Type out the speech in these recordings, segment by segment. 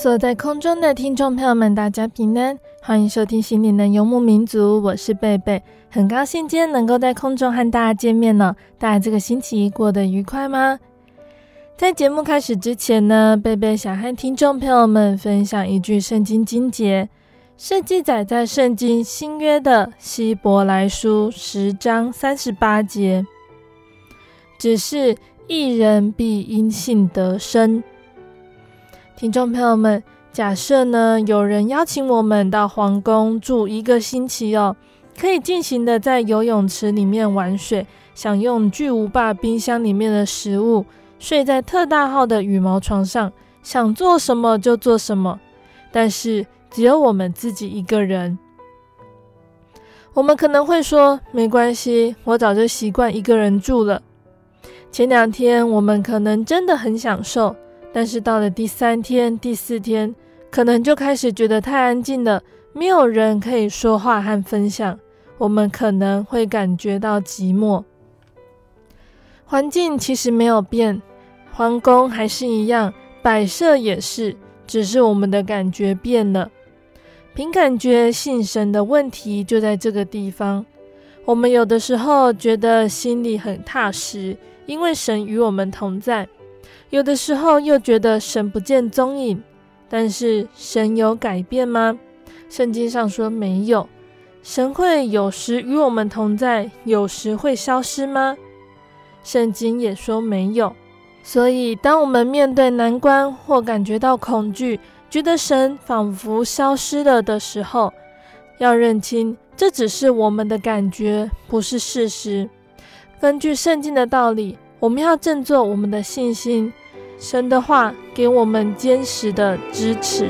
所在空中的听众朋友们，大家平安，欢迎收听《心灵的游牧民族》，我是贝贝，很高兴今天能够在空中和大家见面呢。大家这个星期过得愉快吗？在节目开始之前呢，贝贝想和听众朋友们分享一句圣经经节，是记载在圣经新约的希伯来书十章三十八节，只是一人必因信得生。听众朋友们，假设呢，有人邀请我们到皇宫住一个星期哦，可以尽情的在游泳池里面玩水，享用巨无霸冰箱里面的食物，睡在特大号的羽毛床上，想做什么就做什么。但是只有我们自己一个人，我们可能会说没关系，我早就习惯一个人住了。前两天我们可能真的很享受。但是到了第三天、第四天，可能就开始觉得太安静了，没有人可以说话和分享，我们可能会感觉到寂寞。环境其实没有变，皇宫还是一样，摆设也是，只是我们的感觉变了。凭感觉信神的问题就在这个地方。我们有的时候觉得心里很踏实，因为神与我们同在。有的时候又觉得神不见踪影，但是神有改变吗？圣经上说没有。神会有时与我们同在，有时会消失吗？圣经也说没有。所以，当我们面对难关或感觉到恐惧，觉得神仿佛消失了的时候，要认清这只是我们的感觉，不是事实。根据圣经的道理，我们要振作我们的信心。神的话给我们坚实的支持。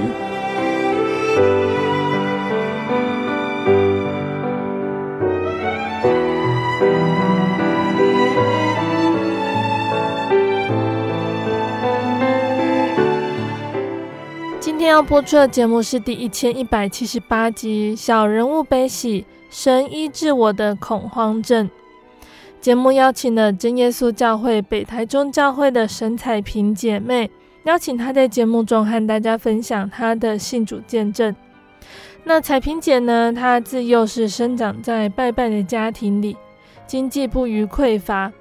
今天要播出的节目是第一千一百七十八集《小人物悲喜》，神医治我的恐慌症。节目邀请了真耶稣教会北台中教会的沈彩萍姐妹，邀请她在节目中和大家分享她的信主见证。那彩萍姐呢，她自幼是生长在拜拜的家庭里，经济不虞匮乏。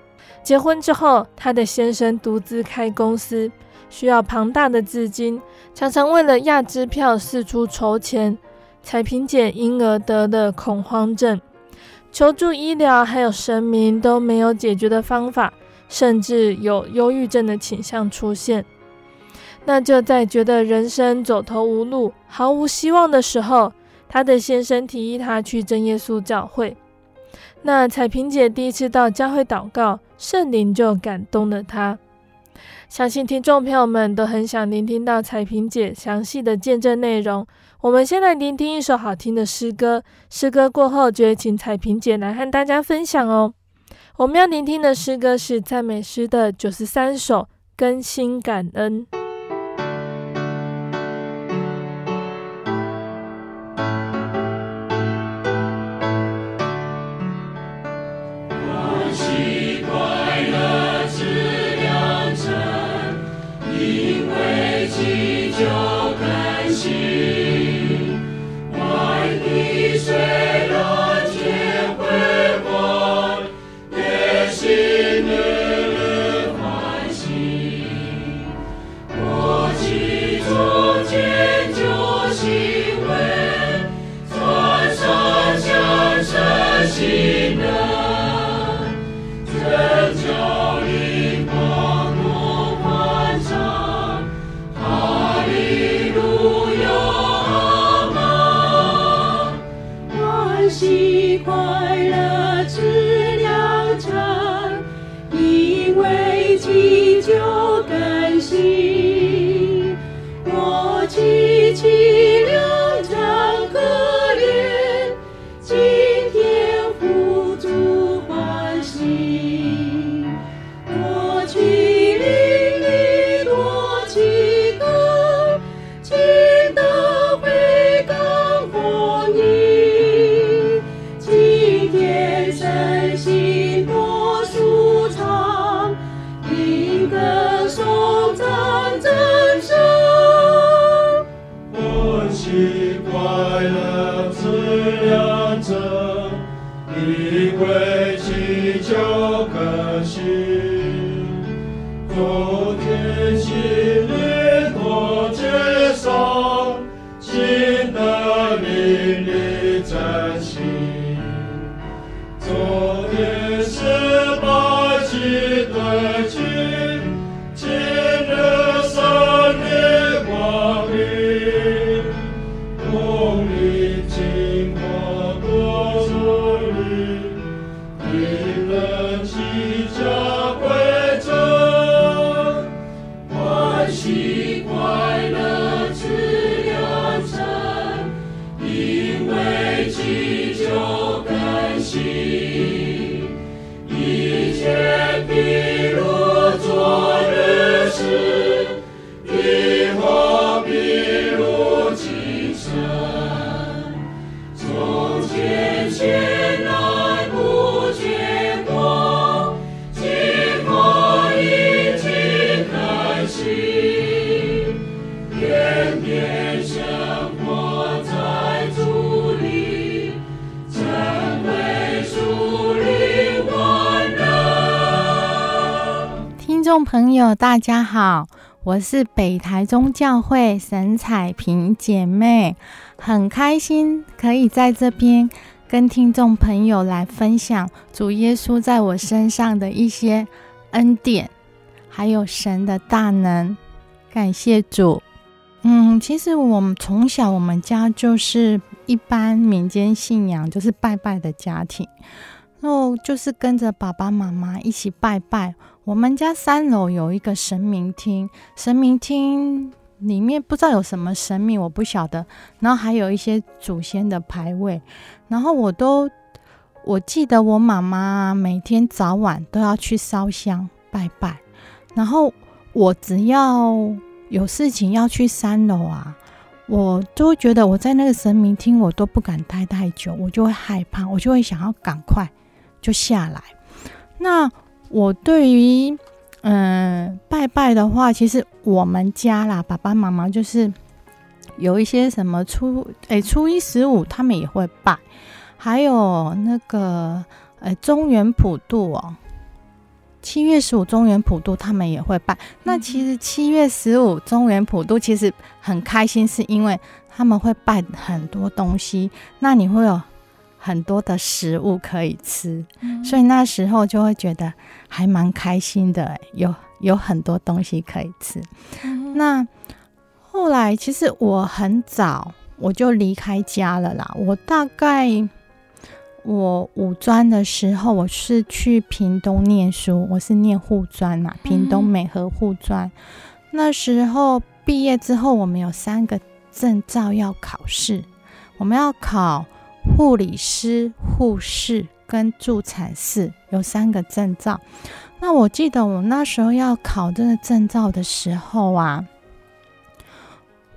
结婚之后，她的先生独自开公司，需要庞大的资金，常常为了压支票四处筹钱。彩萍姐因而得了恐慌症。求助医疗还有神明都没有解决的方法，甚至有忧郁症的倾向出现。那就在觉得人生走投无路、毫无希望的时候，她的先生提议她去真耶稣教会。那彩萍姐第一次到教会祷告，圣灵就感动了她。相信听众朋友们都很想聆听到彩萍姐详细的见证内容。我们先来聆听一首好听的诗歌，诗歌过后就会请彩萍姐来和大家分享哦。我们要聆听的诗歌是赞美诗的九十三首《更新感恩》。天地如昨日时朋友，大家好，我是北台中教会沈彩萍姐妹，很开心可以在这边跟听众朋友来分享主耶稣在我身上的一些恩典，还有神的大能。感谢主。嗯，其实我们从小我们家就是一般民间信仰，就是拜拜的家庭，然后就是跟着爸爸妈妈一起拜拜。我们家三楼有一个神明厅，神明厅里面不知道有什么神明，我不晓得。然后还有一些祖先的牌位，然后我都我记得我妈妈每天早晚都要去烧香拜拜。然后我只要有事情要去三楼啊，我都觉得我在那个神明厅我都不敢待太久，我就会害怕，我就会想要赶快就下来。那。我对于嗯拜拜的话，其实我们家啦，爸爸妈妈就是有一些什么初诶初一十五他们也会拜，还有那个呃中原普渡哦，七月十五中原普渡他们也会拜。那其实七月十五中原普渡其实很开心，是因为他们会拜很多东西，那你会有。很多的食物可以吃，嗯，所以那时候就会觉得还蛮开心的，有有很多东西可以吃。嗯，那后来其实我很早我就离开家了啦，我大概我五专的时候，我是去屏东念书，我是念护专嘛，屏东美和护专。那时候毕业之后，我们有三个证照要考试，我们要考。护理师、护士跟助产士有三个证照。那我记得我那时候要考这个证照的时候啊，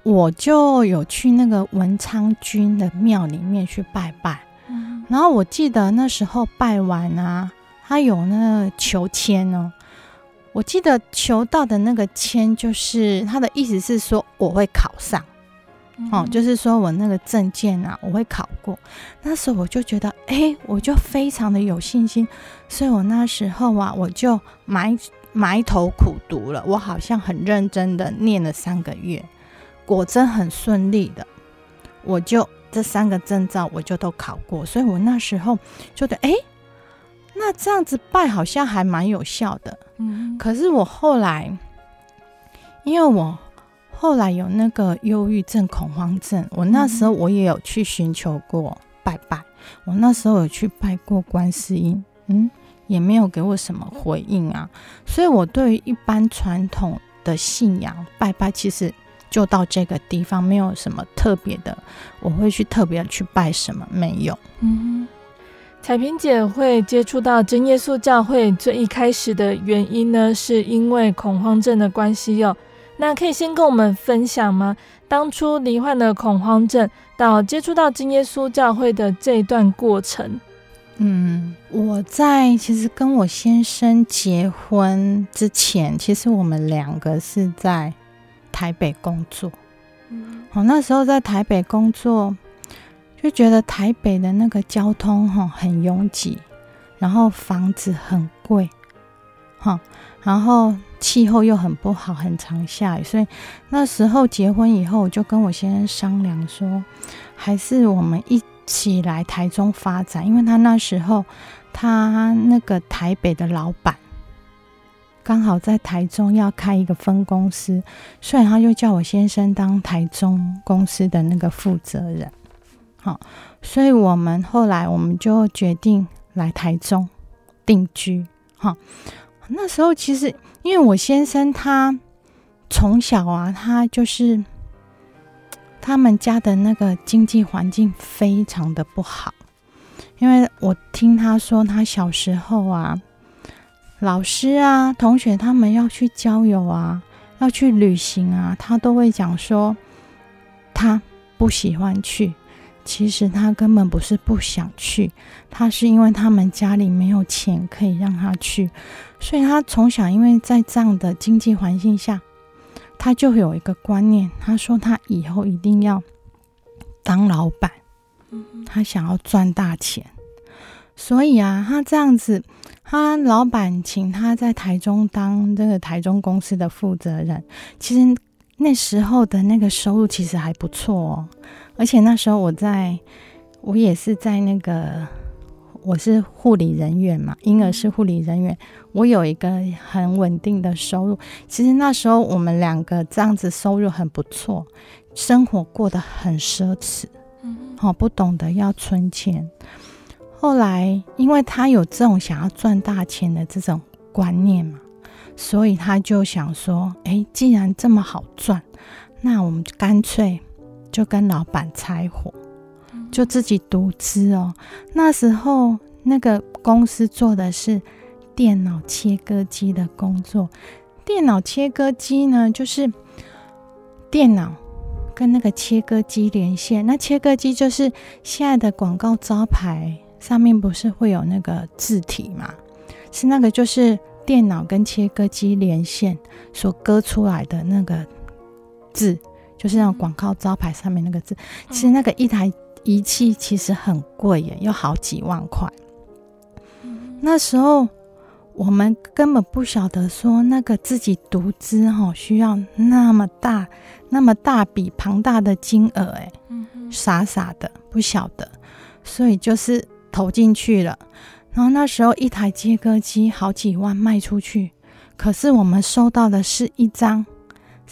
我就有去那个文昌君的庙里面去拜拜。嗯。然后我记得那时候拜完啊，他有那个求签哦。我记得求到的那个签，就是他的意思是说我会考上。哦，就是说我那个证件啊，我会考过。那时候我就觉得，哎、欸，我就非常的有信心，所以我那时候啊，我就埋埋头苦读了。我好像很认真的念了三个月，果真很顺利的，我就这三个证照我就都考过，所以我那时候觉得，哎，那这样子拜好像还蛮有效的。嗯，可是我后来，因为我后来有那个忧郁症、恐慌症，我那时候我也有去寻求过拜拜，我那时候有去拜过观世音，嗯，也没有给我什么回应啊，所以我对于一般传统的信仰拜拜，其实。就到这个地方，没有什么特别的，我会去特别去拜什么，没有。嗯，彩萍姐会接触到真耶稣教会最一开始的原因呢，是因为恐慌症的关系哟。那可以先跟我们分享吗？当初罹患了恐慌症，到接触到金耶稣教会的这一段过程。嗯，我在其实跟我先生结婚之前，其实我们两个是在。台北工作，嗯，我那时候在台北工作，就觉得台北的那个交通哈很拥挤，然后房子很贵，哈，然后气候又很不好，很常下雨，所以那时候结婚以后，我就跟我先生商量说，还是我们一起来台中发展，因为他那时候他那个台北的老板。刚好在台中要开一个分公司，所以他就叫我先生当台中公司的那个负责人。好，所以我们后来我们就决定来台中定居。哈，那时候其实因为我先生他从小啊，他就是他们家的那个经济环境非常的不好，因为我听他说他小时候啊。老师啊，同学他们要去郊游啊，要去旅行啊，他都会讲说他不喜欢去。其实他根本不是不想去，他是因为他们家里没有钱可以让他去。所以他从小因为在这样的经济环境下，他就有一个观念，他说他以后一定要当老板，他想要赚大钱。所以啊，他这样子。他老板请他在台中当这个台中公司的负责人，其实那时候的那个收入其实还不错哦。而且那时候我在，我也是在那个，我是护理人员嘛，婴儿是护理人员，我有一个很稳定的收入。其实那时候我们两个这样子收入很不错，生活过得很奢侈，嗯，好，不懂得要存钱。后来，因为他有这种想要赚大钱的这种观念嘛，所以他就想说：“哎，既然这么好赚，那我们就干脆就跟老板拆伙，就自己独资哦。”那时候那个公司做的是电脑切割机的工作。电脑切割机呢，就是电脑跟那个切割机连线。那切割机就是现在的广告招牌。上面不是会有那个字体嘛？是那个，就是电脑跟切割机连线所割出来的那个字，就是那种广告招牌上面那个字。其实那个一台仪器其实很贵耶，要好几万块。那时候我们根本不晓得说那个自己独资哈，需要那么大、那么大笔庞大的金额哎，傻傻的不晓得，所以就是。投进去了，然后那时候一台切割机好几万卖出去，可是我们收到的是一张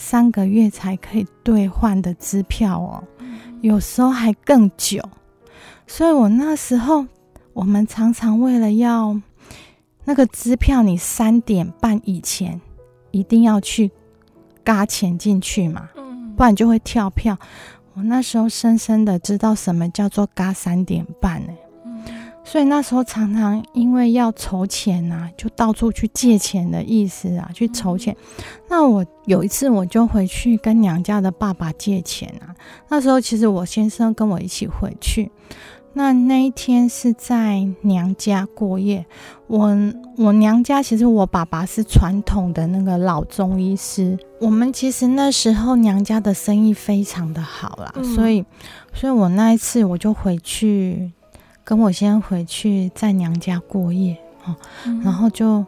三个月才可以兑换的支票哦，有时候还更久。所以我那时候我们常常为了要那个支票，你三点半以前一定要去嘎钱进去嘛，不然就会跳票。我那时候深深的知道什么叫做嘎三点半呢。所以那时候常常因为要筹钱啊，就到处去借钱的意思啊，去筹钱。那我有一次我就回去跟娘家的爸爸借钱啊。那时候其实我先生跟我一起回去。那那一天是在娘家过夜。我我娘家其实我爸爸是传统的那个老中医师。我们其实那时候娘家的生意非常的好啦，所以所以我那一次我就回去。跟我先回去在娘家过夜，然后就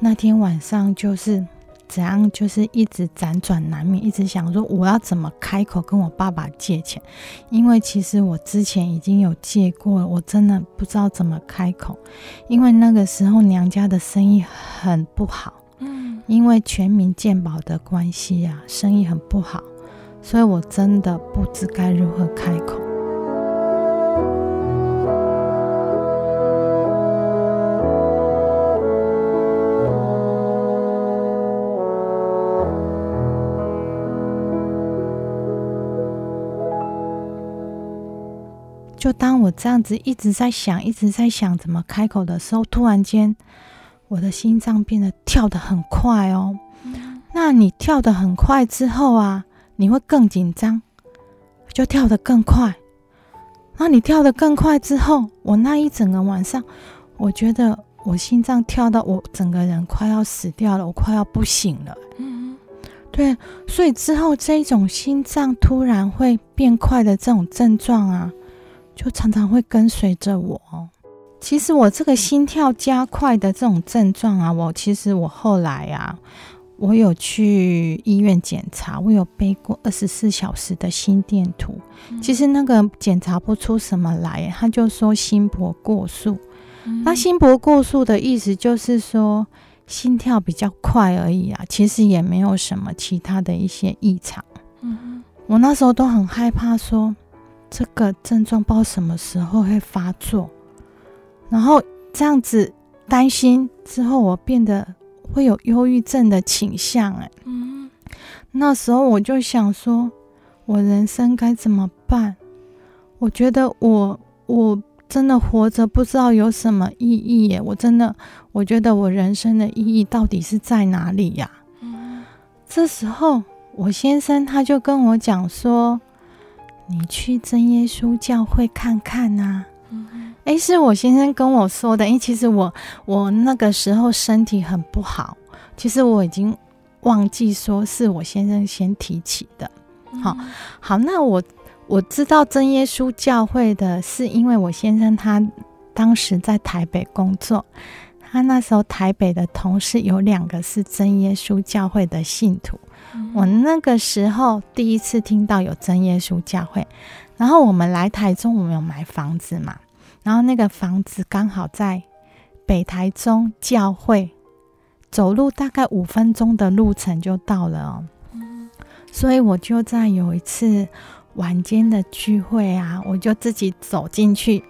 那天晚上就是怎样，就是一直辗转难眠，一直想说我要怎么开口跟我爸爸借钱，因为其实我之前已经有借过了，我真的不知道怎么开口，因为那个时候娘家的生意很不好，嗯，因为全民健保的关系啊，生意很不好，所以我真的不知该如何开口。就当我这样子一直在想，一直在想怎么开口的时候，突然间我的心脏变得跳得很快哦。那你跳得很快之后啊，你会更紧张，就跳得更快。那你跳得更快之后，我那一整个晚上，我觉得我心脏跳到我整个人快要死掉了，我快要不行了。嗯，对，所以之后这种心脏突然会变快的这种症状啊。就常常会跟随着我。其实我这个心跳加快的这种症状啊，我其实我后来啊，我有去医院检查，我有背过二十四小时的心电图。其实那个检查不出什么来，他就说心搏过速。那心搏过速的意思就是说心跳比较快而已啊，其实也没有什么其他的一些异常。我那时候都很害怕说。这个症状不知道什么时候会发作，然后这样子担心之后，我变得会有忧郁症的倾向。哎，嗯，那时候我就想说，我人生该怎么办？我觉得我我真的活着不知道有什么意义耶！我真的，我觉得我人生的意义到底是在哪里呀？嗯，这时候我先生他就跟我讲说。你去真耶稣教会看看呐、诶，是我先生跟我说的。因为其实我我那个时候身体很不好，其实我已经忘记说是我先生先提起的。好，好，那我我知道真耶稣教会的是因为我先生他当时在台北工作，他那时候台北的同事有两个是真耶稣教会的信徒。我那个时候第一次听到有真耶稣教会，然后我们来台中，我们有买房子嘛，然后那个房子刚好在北台中教会，走路大概五分钟的路程就到了哦。所以我就在有一次晚间的聚会啊，我就自己走进去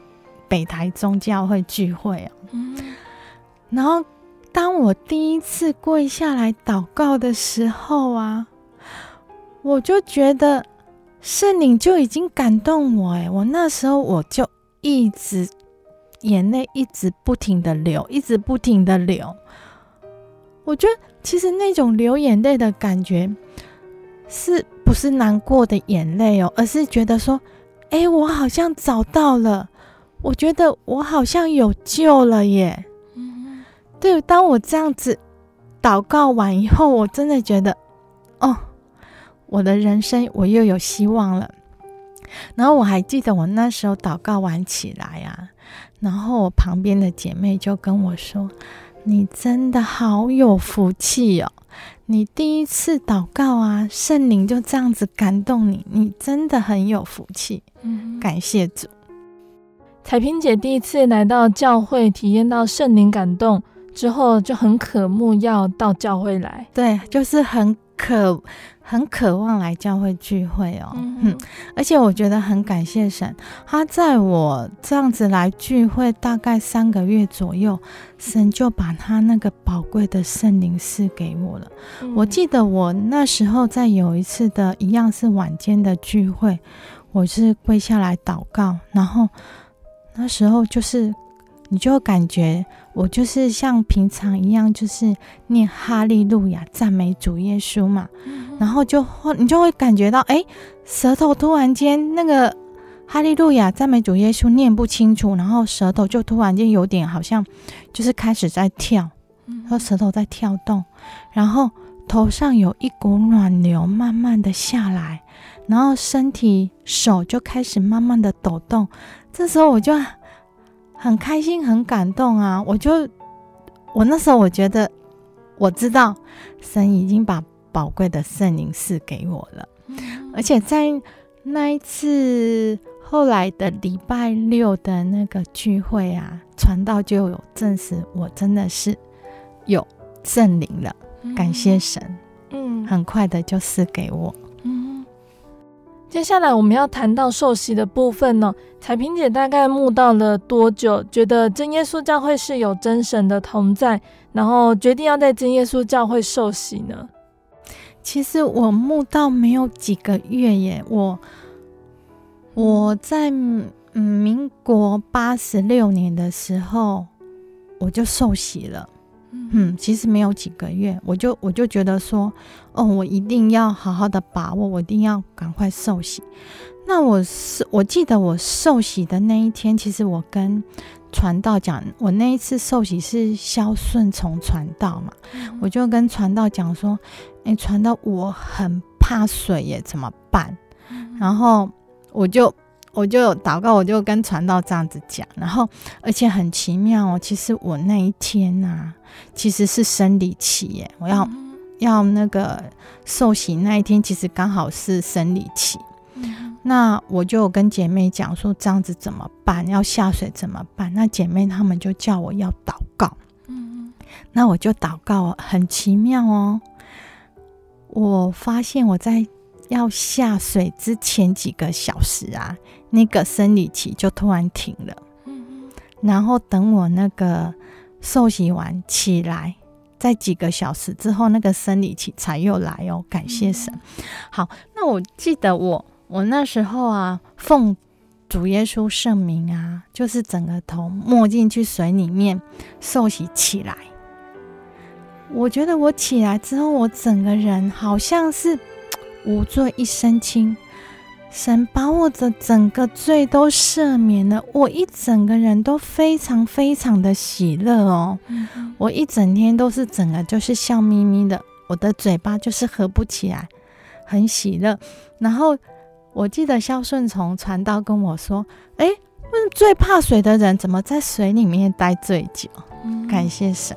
北台中教会聚会哦，然后。当我第一次跪下来祷告的时候啊，我就觉得圣灵就已经感动我诶，我那时候我就一直眼泪一直不停的流，一直不停的流。我觉得其实那种流眼泪的感觉，是不是难过的眼泪哦？而是觉得说，哎，我好像找到了，我觉得我好像有救了耶。对，当我这样子祷告完以后，我真的觉得，哦，我的人生我又有希望了。然后我还记得我那时候祷告完起来啊，然后我旁边的姐妹就跟我说：“你真的好有福气哦！你第一次祷告啊，圣灵就这样子感动你，你真的很有福气。”嗯，感谢主。彩萍姐第一次来到教会，体验到圣灵感动。之后就很渴慕要到教会来，对，就是很渴、很渴望来教会聚会哦。嗯，嗯，而且我觉得很感谢神，他在我这样子来聚会大概三个月左右，神就把他那个宝贵的圣灵赐给我了。嗯。我记得我那时候在有一次的一样是晚间的聚会，我是跪下来祷告，然后那时候就是。你就感觉我就是像平常一样，就是念哈利路亚赞美主耶稣嘛，嗯、然后就会你就会感觉到，哎，舌头突然间那个哈利路亚赞美主耶稣念不清楚，然后舌头就突然间有点好像就是开始在跳，然后舌头在跳动，然后头上有一股暖流慢慢的下来，然后身体手就开始慢慢的抖动，这时候我就。很开心，很感动啊！我就我那时候我觉得我知道神已经把宝贵的圣灵赐给我了，而且在那一次后来的礼拜六的那个聚会啊，传道就有证实我真的是有圣灵了，感谢神，嗯，很快的就赐给我。接下来我们要谈到受洗的部分呢。彩萍姐大概慕道了多久？觉得真耶稣教会是有真神的同在，然后决定要在真耶稣教会受洗呢？其实我慕道没有几个月耶，我我在嗯民国八十六年的时候我就受洗了。嗯，其实没有几个月，我就我就觉得说，哦，我一定要好好的把握，我一定要赶快受洗。那我是我记得我受洗的那一天，其实我跟传道讲，我那一次受洗是萧顺从传道嘛，嗯、我就跟传道讲说，哎，传道我很怕水耶，怎么办？嗯、然后我就。我就祷告，我就跟传道这样子讲，然后而且很奇妙哦，其实我那一天呐、啊，其实是生理期耶，我要、嗯、要那个受洗那一天，其实刚好是生理期。嗯、那我就跟姐妹讲说，这样子怎么办？要下水怎么办？那姐妹她们就叫我要祷告。嗯，那我就祷告，很奇妙哦，我发现我在。要下水之前几个小时啊，那个生理期就突然停了。然后等我那个受洗完起来，在几个小时之后，那个生理期才又来哦。感谢神。好，那我记得我我那时候啊，奉主耶稣圣名啊，就是整个头没进去水里面受洗起来。我觉得我起来之后，我整个人好像是。无罪一身轻，神把我的整个罪都赦免了，我一整个人都非常非常的喜乐哦。嗯、我一整天都是整个就是笑眯眯的，我的嘴巴就是合不起来，很喜乐。然后我记得肖顺从传道跟我说：“哎，问最怕水的人怎么在水里面待最久？”嗯、感谢神。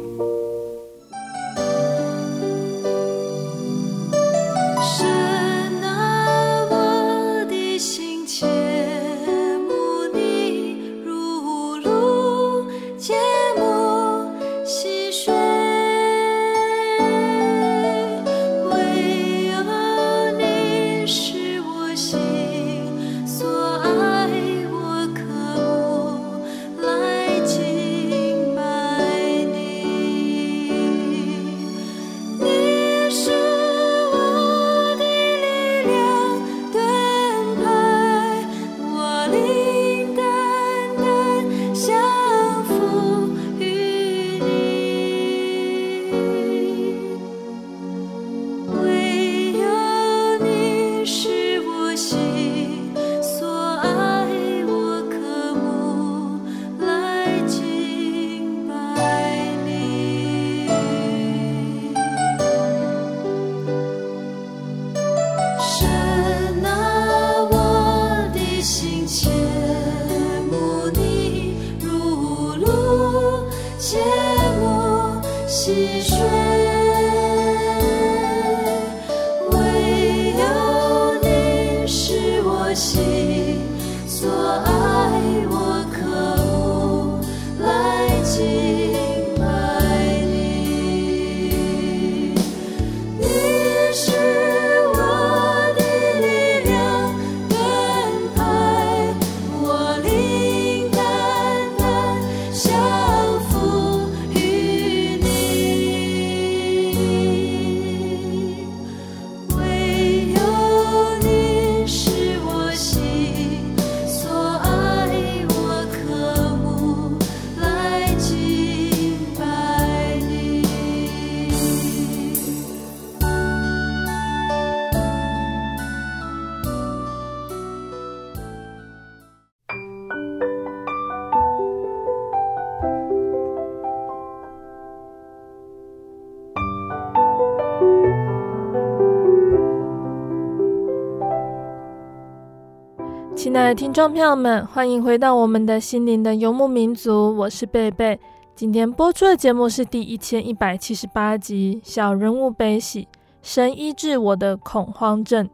听众朋友们，欢迎回到我们的心灵的游牧民族，我是贝贝。今天播出的节目是第一千一百七十八集《小人物悲喜》，神医治我的恐慌症。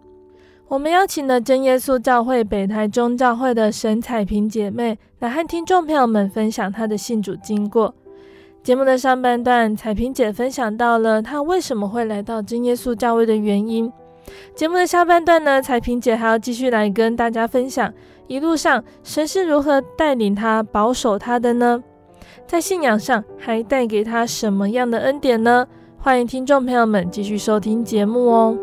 我们邀请了真耶稣教会北台中教会的沈彩萍姐妹来和听众朋友们分享她的信主经过。节目的上半段，彩萍姐分享到了她为什么会来到真耶稣教会的原因。节目的下半段呢，彩萍姐还要继续来跟大家分享一路上神是如何带领她、保守她的呢？在信仰上还带给她什么样的恩典呢？欢迎听众朋友们继续收听节目哦。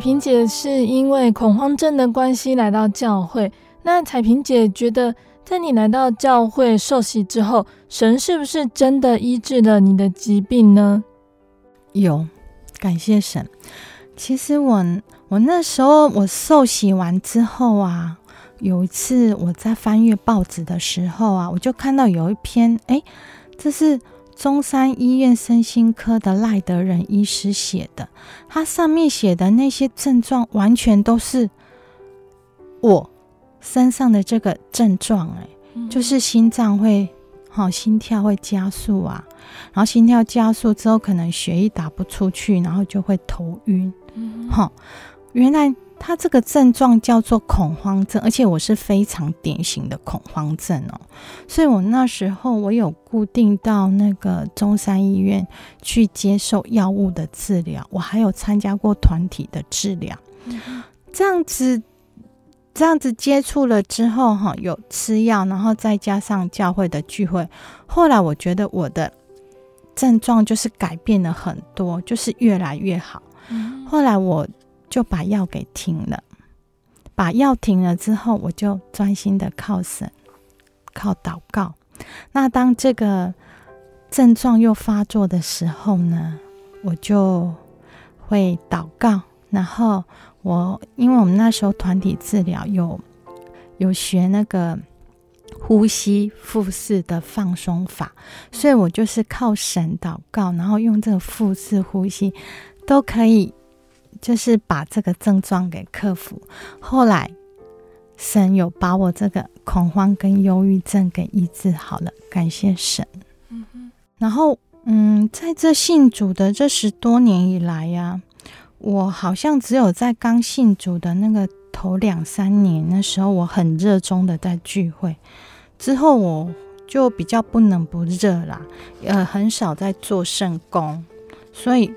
萍姐是因为恐慌症的关系来到教会。那彩萍姐觉得，在你来到教会受洗之后，神是不是真的医治了你的疾病呢？有，感谢神。其实我我那时候我受洗完之后啊，有一次我在翻阅报纸的时候啊，我就看到有一篇，哎，这是。中山医院身心科的赖德仁医师写的，他上面写的那些症状，完全都是我身上的这个症状，哎，就是心脏会，好，心跳会加速啊，然后心跳加速之后，可能血液打不出去，然后就会头晕，好，原来。他这个症状叫做恐慌症，而且我是非常典型的恐慌症哦，所以我那时候我有固定到那个中山医院去接受药物的治疗，我还有参加过团体的治疗，这样子这样子接触了之后哈，有吃药，然后再加上教会的聚会，后来我觉得我的症状就是改变了很多，就是越来越好，后来我。就把药给停了，把药停了之后，我就专心的靠神，靠祷告。那当这个症状又发作的时候呢，我就会祷告。然后我因为我们那时候团体治疗有有学那个呼吸腹式的放松法，所以我就是靠神祷告，然后用这个腹式呼吸都可以。就是把这个症状给克服。后来，神有把我这个恐慌跟忧郁症给医治好了，感谢神。嗯哼。然后，嗯，在这信主的这十多年以来呀，我好像只有在刚信主的那个头两三年，那时候我很热衷的在聚会，之后我就比较不冷不热啦，呃，很少在做圣工，所以。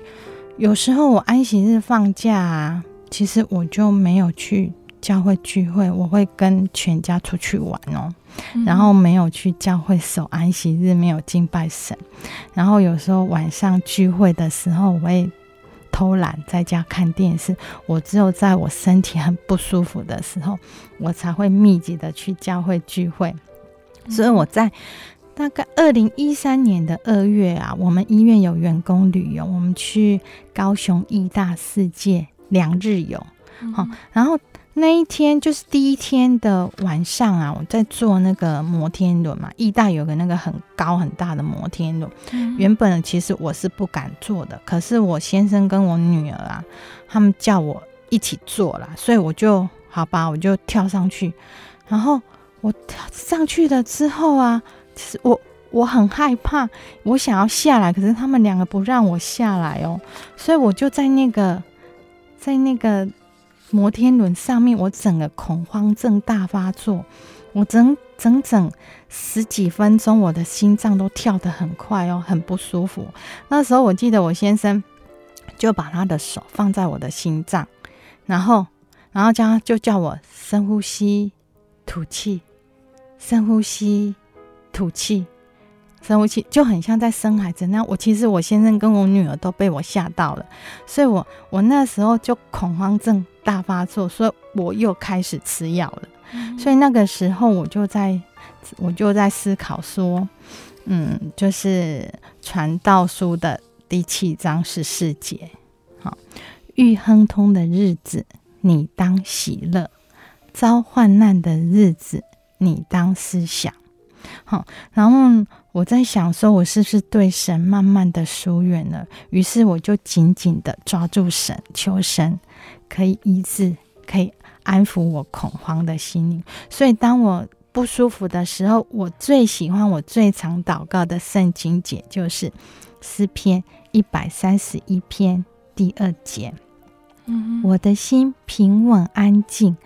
有时候我安息日放假啊，其实我就没有去教会聚会，我会跟全家出去玩哦，嗯、然后没有去教会守安息日，没有敬拜神。然后有时候晚上聚会的时候，我会偷懒在家看电视。我只有在我身体很不舒服的时候，我才会密集的去教会聚会。所以我在。大概二零一三年的二月啊，我们医院有员工旅游，我们去高雄义大世界两日游。好、嗯，然后那一天就是第一天的晚上啊，我在坐那个摩天轮嘛，义大有个那个很高很大的摩天轮。嗯、原本其实我是不敢坐的，可是我先生跟我女儿啊，他们叫我一起坐啦，所以我就好吧，我就跳上去。然后我跳上去了之后啊。其实我我很害怕，我想要下来，可是他们两个不让我下来哦，所以我就在那个在那个摩天轮上面，我整个恐慌症大发作，我整整整十几分钟，我的心脏都跳得很快哦，很不舒服。那时候我记得我先生就把他的手放在我的心脏，然后然后叫就叫我深呼吸，吐气，深呼吸。吐气，神乎其就很像在生孩子那样。我其实我先生跟我女儿都被我吓到了，所以我我那时候就恐慌症大发作，所以我又开始吃药了。嗯、所以那个时候我就在我就在思考说，嗯，就是传道书的第七章十四节，好，遇亨通的日子，你当喜乐；遭患难的日子，你当思想。好，然后我在想说，我是不是对神慢慢的疏远了？于是我就紧紧的抓住神，求神可以医治，可以安抚我恐慌的心灵。所以当我不舒服的时候，我最喜欢、我最常祷告的圣经节就是诗篇一百三十一篇第二节。嗯，我的心平稳安静。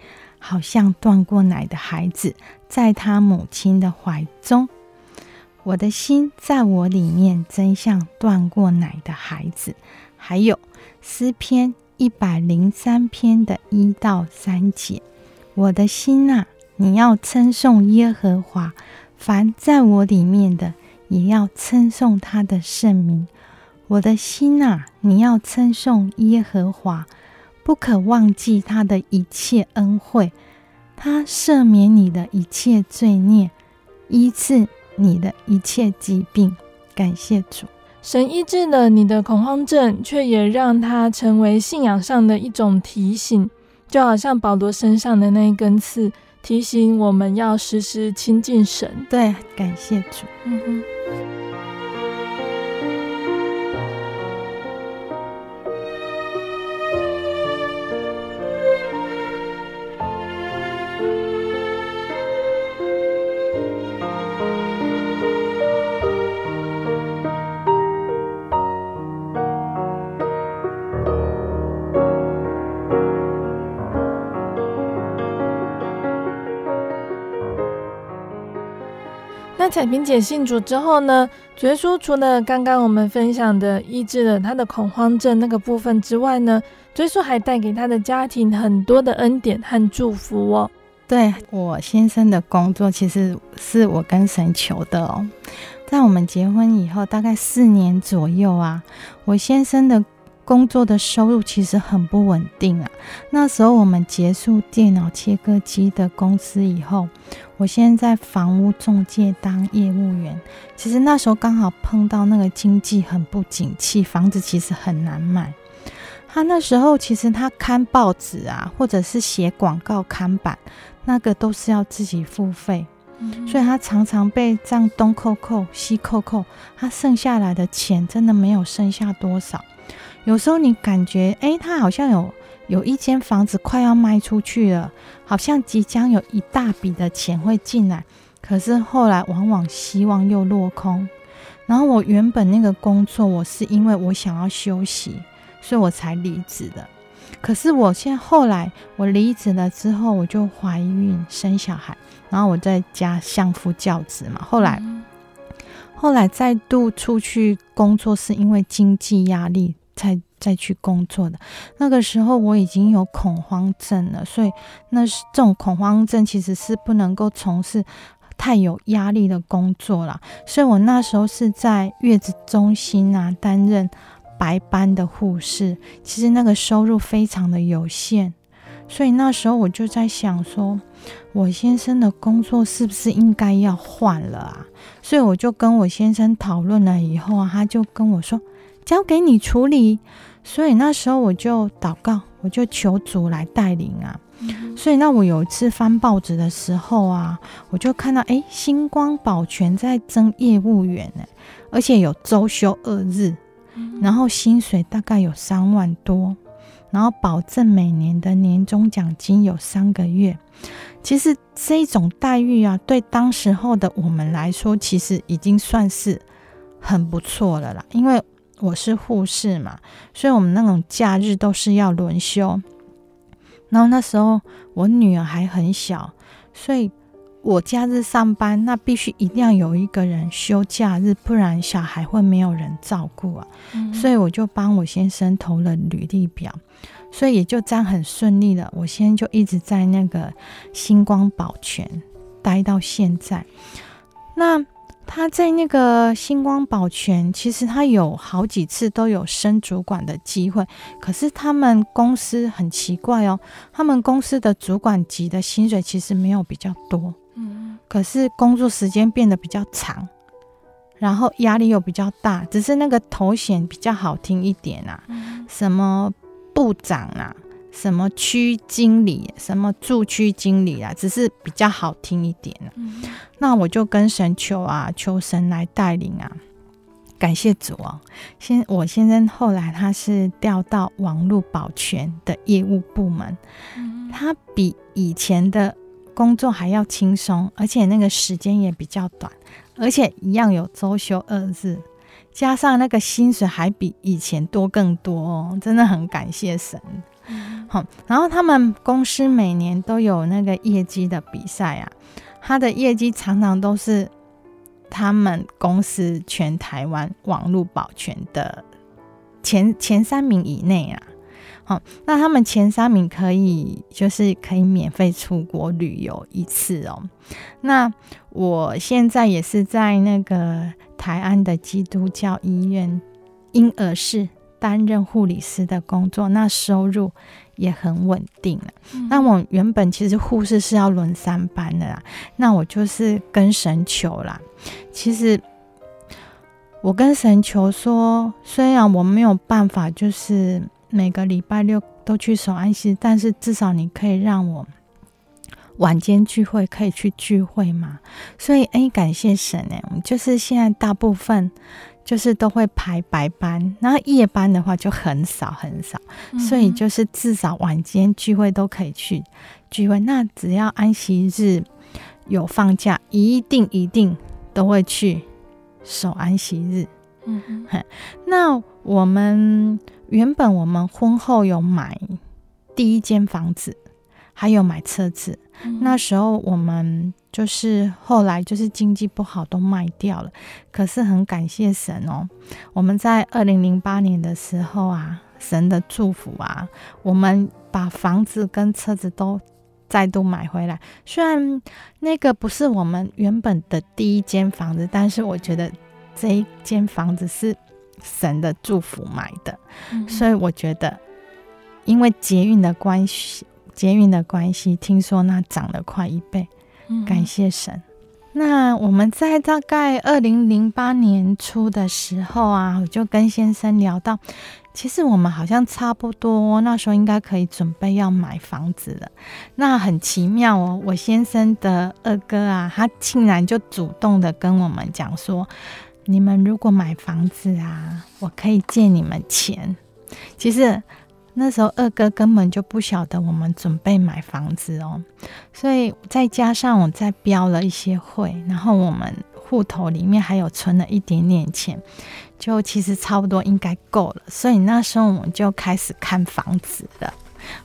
好像断过奶的孩子，在他母亲的怀中，我的心在我里面，真像断过奶的孩子。还有诗篇一百零三篇的一到三节，我的心啊，你要称颂耶和华，凡在我里面的，也要称颂他的圣名。我的心啊，你要称颂耶和华。不可忘记他的一切恩惠，他赦免你的一切罪孽，医治你的一切疾病。感谢主，神医治了你的恐慌症，却也让它成为信仰上的一种提醒，就好像保罗身上的那一根刺，提醒我们要时时亲近神。对，感谢主。嗯哼。彩萍姐信主之后呢，主耶稣除了刚刚我们分享的医治了她的恐慌症那个部分之外呢，主耶稣还带给她的家庭很多的恩典和祝福哦。对，我先生的工作，其实是我跟神求的哦。在我们结婚以后，大概四年左右啊，我先生的工作的收入其实很不稳定啊。那时候我们结束电脑切割机的公司以后，我现在在房屋中介当业务员。其实那时候刚好碰到那个经济很不景气，房子其实很难买。他那时候其实他看报纸啊，或者是写广告看板，那个都是要自己付费，嗯，所以他常常被这样东扣扣西扣扣，他剩下来的钱真的没有剩下多少。有时候你感觉，哎，他好像有有一间房子快要卖出去了，好像即将有一大笔的钱会进来，可是后来往往希望又落空。然后我原本那个工作，我是因为我想要休息，所以我才离职的。可是我现在后来我离职了之后，我就怀孕生小孩，然后我在家相夫教子嘛。后来后来再度出去工作，是因为经济压力。才再去工作的那个时候，我已经有恐慌症了，所以那是这种恐慌症其实是不能够从事太有压力的工作啦。所以我那时候是在月子中心啊担任白班的护士，其实那个收入非常的有限，所以那时候我就在想说，我先生的工作是不是应该要换了啊？所以我就跟我先生讨论了以后啊，他就跟我说。交给你处理，所以那时候我就祷告，我就求主来带领啊。嗯、所以那我有一次翻报纸的时候啊，我就看到哎，星光保全在征业务员呢，而且有周休二日，嗯，然后薪水大概有三万多，然后保证每年的年终奖金有三个月。其实这种待遇啊，对当时候的我们来说，其实已经算是很不错了啦，因为。我是护士嘛，所以我们那种假日都是要轮休。然后那时候我女儿还很小，所以我假日上班，那必须一定要有一个人休假日，不然小孩会没有人照顾啊。嗯。所以我就帮我先生投了履历表，所以也就这样很顺利的，我先生就一直在那个星光保全待到现在。那。他在那个星光保全，其实他有好几次都有升主管的机会，可是他们公司很奇怪哦，他们公司的主管级的薪水其实没有比较多，嗯，可是工作时间变得比较长，然后压力又比较大，只是那个头衔比较好听一点啊，什么部长啊。什么区经理，什么驻区经理啊，只是比较好听一点，啊嗯、那我就跟神求啊，求神来带领啊。感谢主哦。先，我先生后来他是调到网络保全的业务部门，嗯、他比以前的工作还要轻松，而且那个时间也比较短，而且一样有周休二日，加上那个薪水还比以前多更多哦，真的很感谢神。好，然后他们公司每年都有那个业绩的比赛啊，他的业绩常常都是他们公司全台湾网络保全的前前三名以内啊。好，那他们前三名可以就是可以免费出国旅游一次哦。那我现在也是在那个台安的基督教医院婴儿室。担任护理师的工作，那收入也很稳定了。嗯、那我原本其实护士是要轮三班的啦，那我就是跟神求啦。其实我跟神求说，虽然我没有办法，就是每个礼拜六都去守安息，但是至少你可以让我晚间聚会可以去聚会嘛。所以，哎，感谢神哎，就是现在大部分。就是都会排白班，然后夜班的话就很少很少，所以就是至少晚间聚会都可以去聚会。那只要安息日有放假，一定一定都会去守安息日。嗯哼，那我们原本我们婚后有买第一间房子，还有买车子，嗯、那时候我们。就是后来就是经济不好都卖掉了，可是很感谢神哦，我们在二零零八年的时候啊，神的祝福啊，我们把房子跟车子都再度买回来。虽然那个不是我们原本的第一间房子，但是我觉得这一间房子是神的祝福买的，嗯、所以我觉得因为捷运的关系，捷运的关系，听说那涨了快一倍。感谢神。那我们在大概二零零八年初的时候啊，我就跟先生聊到，其实我们好像差不多那时候应该可以准备要买房子了。那很奇妙哦，我先生的二哥啊，他竟然就主动的跟我们讲说：“你们如果买房子啊，我可以借你们钱。”其实。那时候二哥根本就不晓得我们准备买房子哦，所以再加上我再标了一些会，然后我们户头里面还有存了一点点钱，就其实差不多应该够了。所以那时候我们就开始看房子了。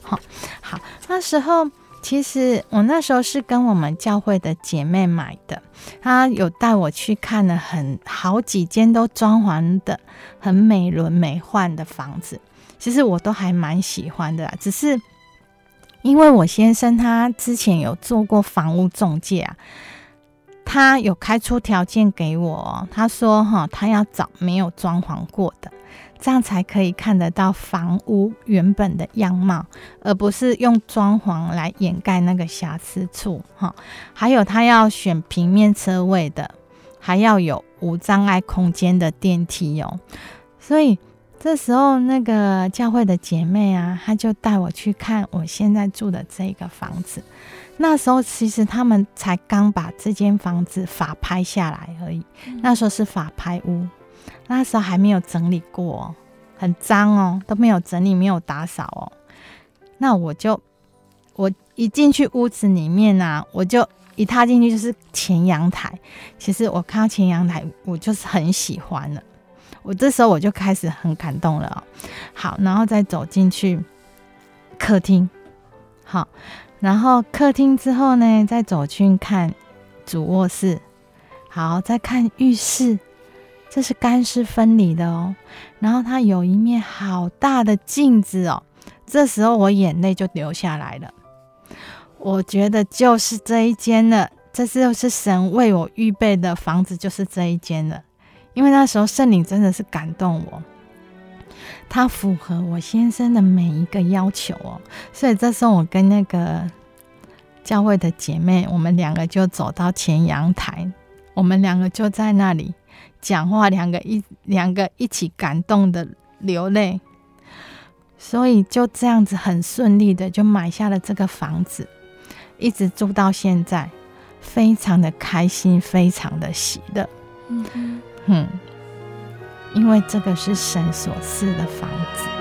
好，好，那时候其实我那时候是跟我们教会的姐妹买的，她有带我去看了很好几间都装潢的很美轮美奂的房子。其实我都还蛮喜欢的，只是因为我先生他之前有做过房屋中介啊，他有开出条件给我，他说哈，他要找没有装潢过的，这样才可以看得到房屋原本的样貌，而不是用装潢来掩盖那个瑕疵处哈。还有他要选平面车位的，还要有无障碍空间的电梯哦，所以。这时候，那个教会的姐妹啊，她就带我去看我现在住的这个房子。那时候，其实他们才刚把这间房子法拍下来而已。那时候是法拍屋，那时候还没有整理过，很脏哦，都没有整理，没有打扫哦。那我就，我一进去屋子里面啊，我就一踏进去就是前阳台。其实我看到前阳台，我就是很喜欢了。我这时候我就开始很感动了哦，好，然后再走进去客厅，好，然后客厅之后呢，再走去看主卧室，好，再看浴室，这是干湿分离的哦，然后它有一面好大的镜子哦，这时候我眼泪就流下来了，我觉得就是这一间了，这是是神为我预备的房子，就是这一间了。因为那时候圣灵真的是感动我，他符合我先生的每一个要求哦，所以这时候我跟那个教会的姐妹，我们两个就走到前阳台，我们两个就在那里讲话，两个一两个一起感动的流泪，所以就这样子很顺利的就买下了这个房子，一直住到现在，非常的开心，非常的喜乐。嗯。哼，因为这个是神所赐的房子。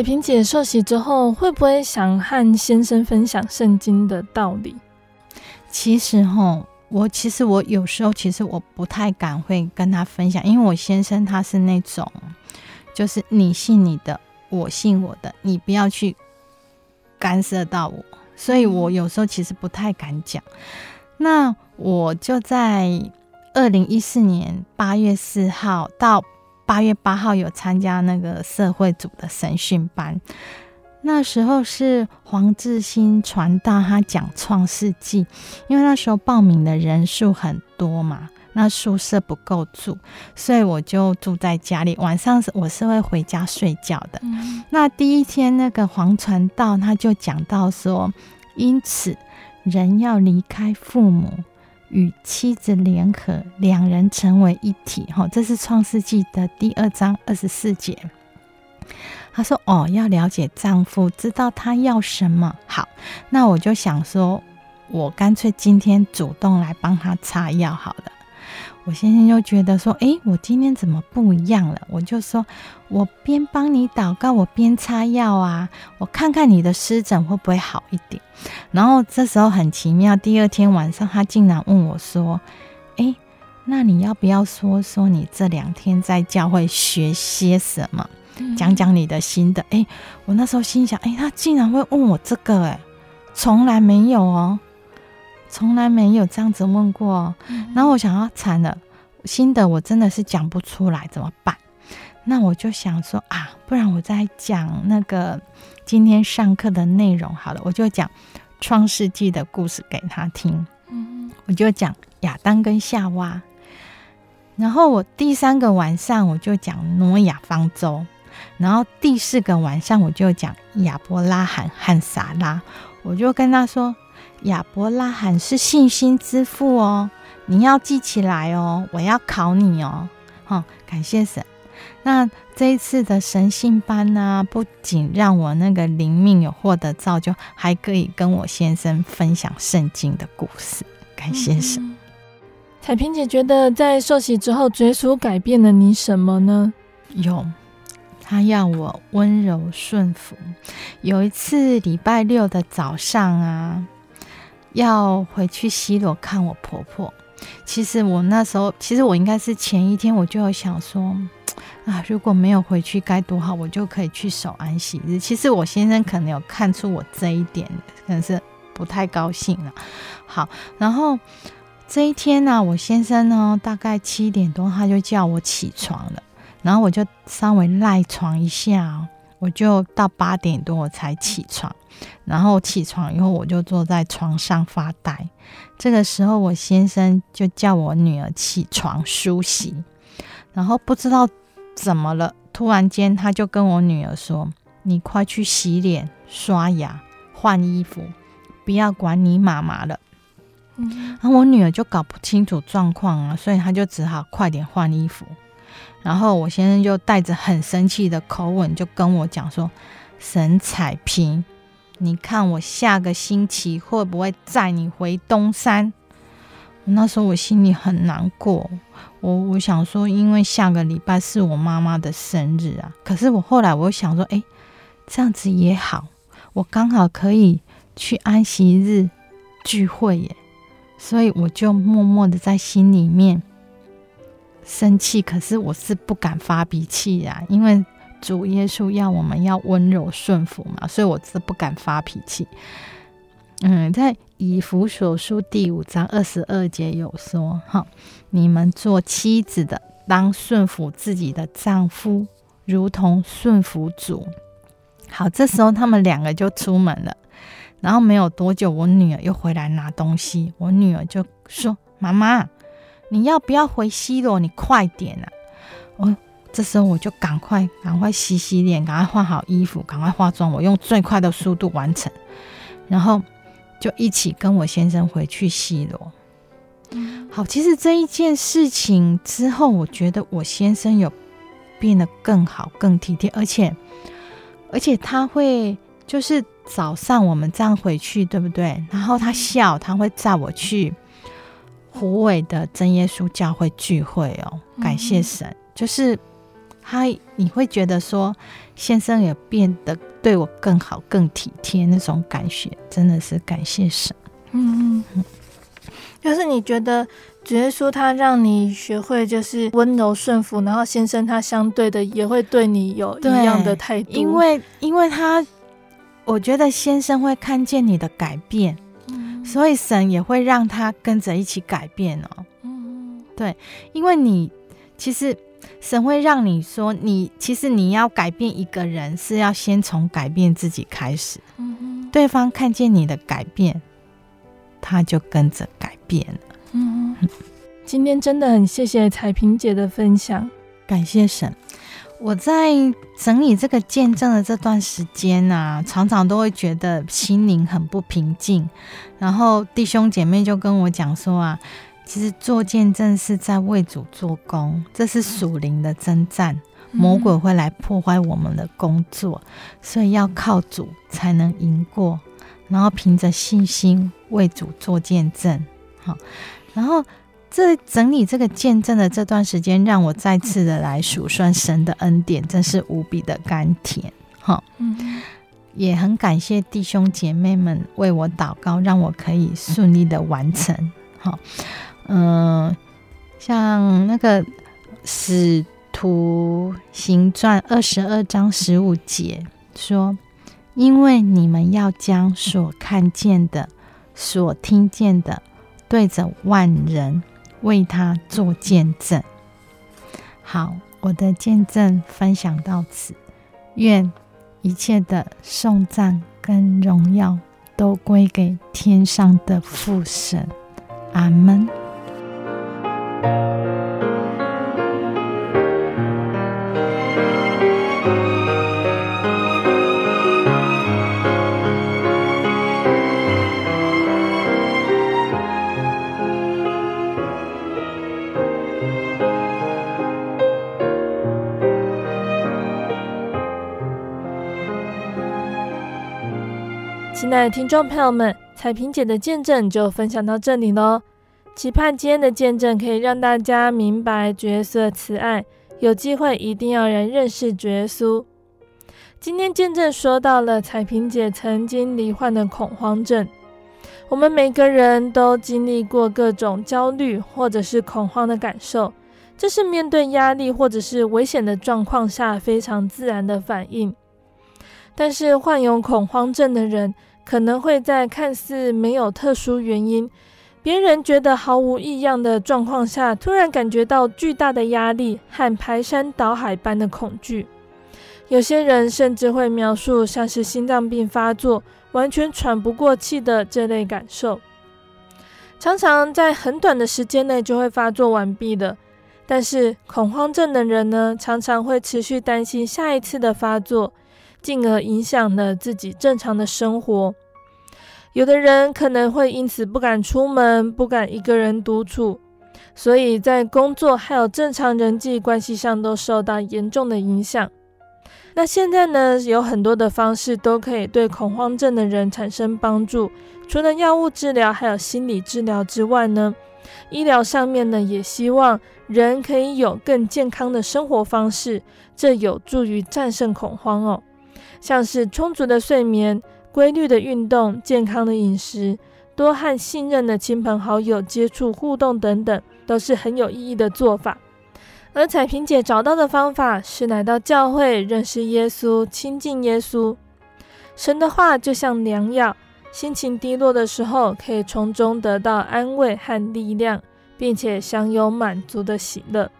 彩萍姐受洗之后，会不会想和先生分享圣经的道理？其实齁，我其实我有时候其实我不太敢会跟他分享，因为我先生他是那种，就是你信你的，我信我的，你不要去干涉到我，所以我有时候其实不太敢讲。那我就在二零一四年八月四号到。八月八号有参加那个社会组的神训班，那时候是黄志新传道，他讲创世纪，因为那时候报名的人数很多嘛，那宿舍不够住，所以我就住在家里，晚上是我是会回家睡觉的。嗯、那第一天那个黄传道他就讲到说，因此人要离开父母。与妻子联合，两人成为一体。哈，这是创世纪的第二章二十四节。他说：“哦，要了解丈夫，知道他要什么。”好，那我就想说，我干脆今天主动来帮他擦药好了。我先生就觉得说：“哎，我今天怎么不一样了？”我就说：“我边帮你祷告，我边擦药啊，我看看你的湿疹会不会好一点。”然后这时候很奇妙，第二天晚上他竟然问我说：“哎，那你要不要说说你这两天在教会学些什么？讲讲你的心得？”哎，我那时候心想：“哎，他竟然会问我这个，哎，从来没有哦。”从来没有这样子问过，然后我想要惨了，新的我真的是讲不出来，怎么办？那我就想说啊，不然我再讲那个今天上课的内容好了，我就讲创世纪的故事给他听。嗯，我就讲亚当跟夏娃，然后我第三个晚上我就讲挪亚方舟，然后第四个晚上我就讲亚伯拉罕和撒拉，我就跟他说。亚伯拉罕是信心之父哦，你要记起来哦，我要考你哦。好，感谢神。那这一次的神性班呢，不仅让我那个灵命有获得造就，还可以跟我先生分享圣经的故事。感谢神。嗯、彩萍姐觉得，在受洗之后，主耶稣改变了你什么呢？有，他要我温柔顺服。有一次礼拜六的早上啊。要回去西螺看我婆婆。其实我那时候，其实我应该是前一天我就有想说，啊，如果没有回去该多好，我就可以去守安息日。其实我先生可能有看出我这一点，可能是不太高兴了。好，然后这一天呢，我先生呢大概七点多他就叫我起床了，然后我就稍微赖床一下，我就到八点多我才起床。然后起床以后，我就坐在床上发呆。这个时候，我先生就叫我女儿起床梳洗。然后不知道怎么了，突然间他就跟我女儿说：“你快去洗脸、刷牙、换衣服，不要管你妈妈了。”然后我女儿就搞不清楚状况啊，所以她就只好快点换衣服。然后我先生就带着很生气的口吻就跟我讲说：“沈彩萍。”你看我下个星期会不会载你回东山？那时候我心里很难过，我我想说，因为下个礼拜是我妈妈的生日啊。可是我后来我又想说，哎，这样子也好，我刚好可以去安息日聚会耶。所以我就默默的在心里面生气，可是我是不敢发脾气呀，因为主耶稣要我们要温柔顺服嘛，所以我是不敢发脾气。嗯，在以弗所书第五章二十二节有说：“哈，你们做妻子的，当顺服自己的丈夫，如同顺服主。”好，这时候他们两个就出门了。然后没有多久，我女儿又回来拿东西。我女儿就说：“妈妈，你要不要回西罗？你快点啊！”我这时候我就赶快赶快洗洗脸，赶快换好衣服，赶快化妆。我用最快的速度完成，然后就一起跟我先生回去西罗。好，其实这一件事情之后，我觉得我先生有变得更好、更体贴，而且而且他会就是。早上我们这样回去，对不对？然后他笑，他会载我去虎尾的真耶稣教会聚会哦。感谢神，就是他，你会觉得说先生也变得对我更好、更体贴那种感觉，真的是感谢神。嗯嗯，就是你觉得主耶稣他让你学会就是温柔顺服，然后先生他相对的也会对你有一样的态度，因为因为他。我觉得先生会看见你的改变，嗯，所以神也会让他跟着一起改变哦。嗯，对，因为你其实神会让你说，你其实你要改变一个人，是要先从改变自己开始。嗯，对方看见你的改变，他就跟着改变了。嗯，今天真的很谢谢彩萍姐的分享，感谢神。我在整理这个见证的这段时间啊，常常都会觉得心灵很不平静。然后弟兄姐妹就跟我讲说啊，其实做见证是在为主做工，这是属灵的征战，魔鬼会来破坏我们的工作，所以要靠主才能赢过。然后凭着信心为主做见证，好，然后。这整理这个见证的这段时间，让我再次的来数算神的恩典，真是无比的甘甜。哈，嗯，也很感谢弟兄姐妹们为我祷告，让我可以顺利的完成。哈，嗯，像那个使徒行传二十二章十五节说：“因为你们要将所看见的、所听见的，对着万人。”为他做见证。好，我的见证分享到此，愿一切的颂赞跟荣耀都归给天上的父神。阿门。亲爱的听众朋友们，彩萍姐的见证就分享到这里喽。期盼今天的见证可以让大家明白角色慈爱，有机会一定要人认识主耶稣。今天见证说到了彩萍姐曾经罹患的恐慌症。我们每个人都经历过各种焦虑或者是恐慌的感受，这是面对压力或者是危险的状况下非常自然的反应。但是患有恐慌症的人，可能会在看似没有特殊原因，别人觉得毫无异样的状况下，突然感觉到巨大的压力和排山倒海般的恐惧。有些人甚至会描述像是心脏病发作，完全喘不过气的这类感受。常常在很短的时间内就会发作完毕的。但是恐慌症的人呢，常常会持续担心下一次的发作。进而影响了自己正常的生活。有的人可能会因此不敢出门，不敢一个人独处，所以在工作还有正常人际关系上都受到严重的影响。那现在呢，有很多的方式都可以对恐慌症的人产生帮助。除了药物治疗，还有心理治疗之外呢，医疗上面呢，也希望人可以有更健康的生活方式，这有助于战胜恐慌哦。像是充足的睡眠、规律的运动、健康的饮食、多和信任的亲朋好友接触互动等等，都是很有意义的做法。而彩萍姐找到的方法是来到教会认识耶稣、亲近耶稣。神的话就像良药，心情低落的时候可以从中得到安慰和力量，并且享有满足的喜乐。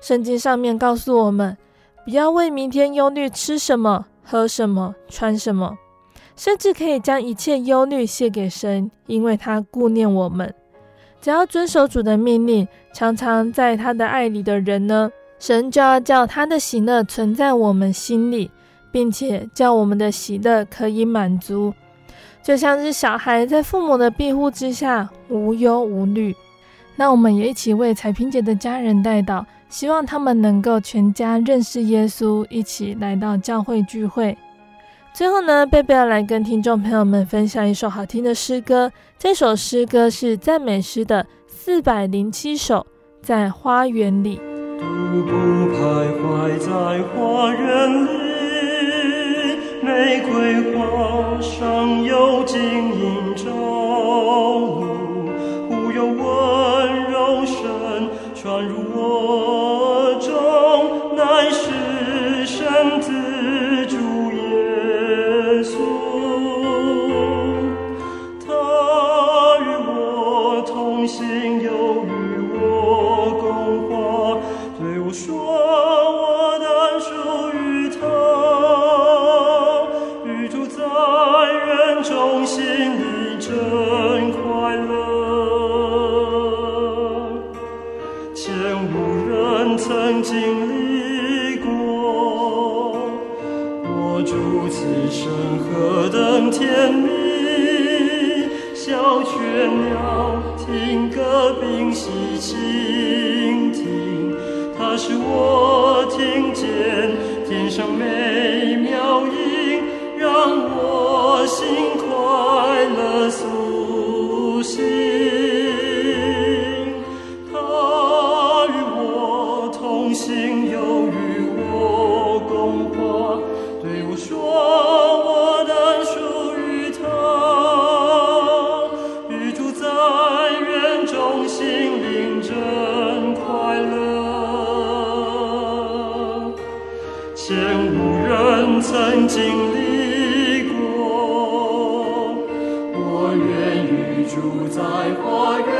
圣经上面告诉我们，不要为明天忧虑吃什么、喝什么、穿什么，甚至可以将一切忧虑卸给神，因为他顾念我们。只要遵守主的命令，常常在他的爱里的人呢，神就要叫他的喜乐存在我们心里，并且叫我们的喜乐可以满足，就像是小孩在父母的庇护之下无忧无虑。那我们也一起为彩萍姐的家人代祷，希望他们能够全家认识耶稣，一起来到教会聚会。最后呢，贝贝要来跟听众朋友们分享一首好听的诗歌。这首诗歌是赞美诗的四百零七首，在花园里。独徘徊在花园里，玫瑰花上有晶莹照如我。前无人曾经历过我愿与住在花园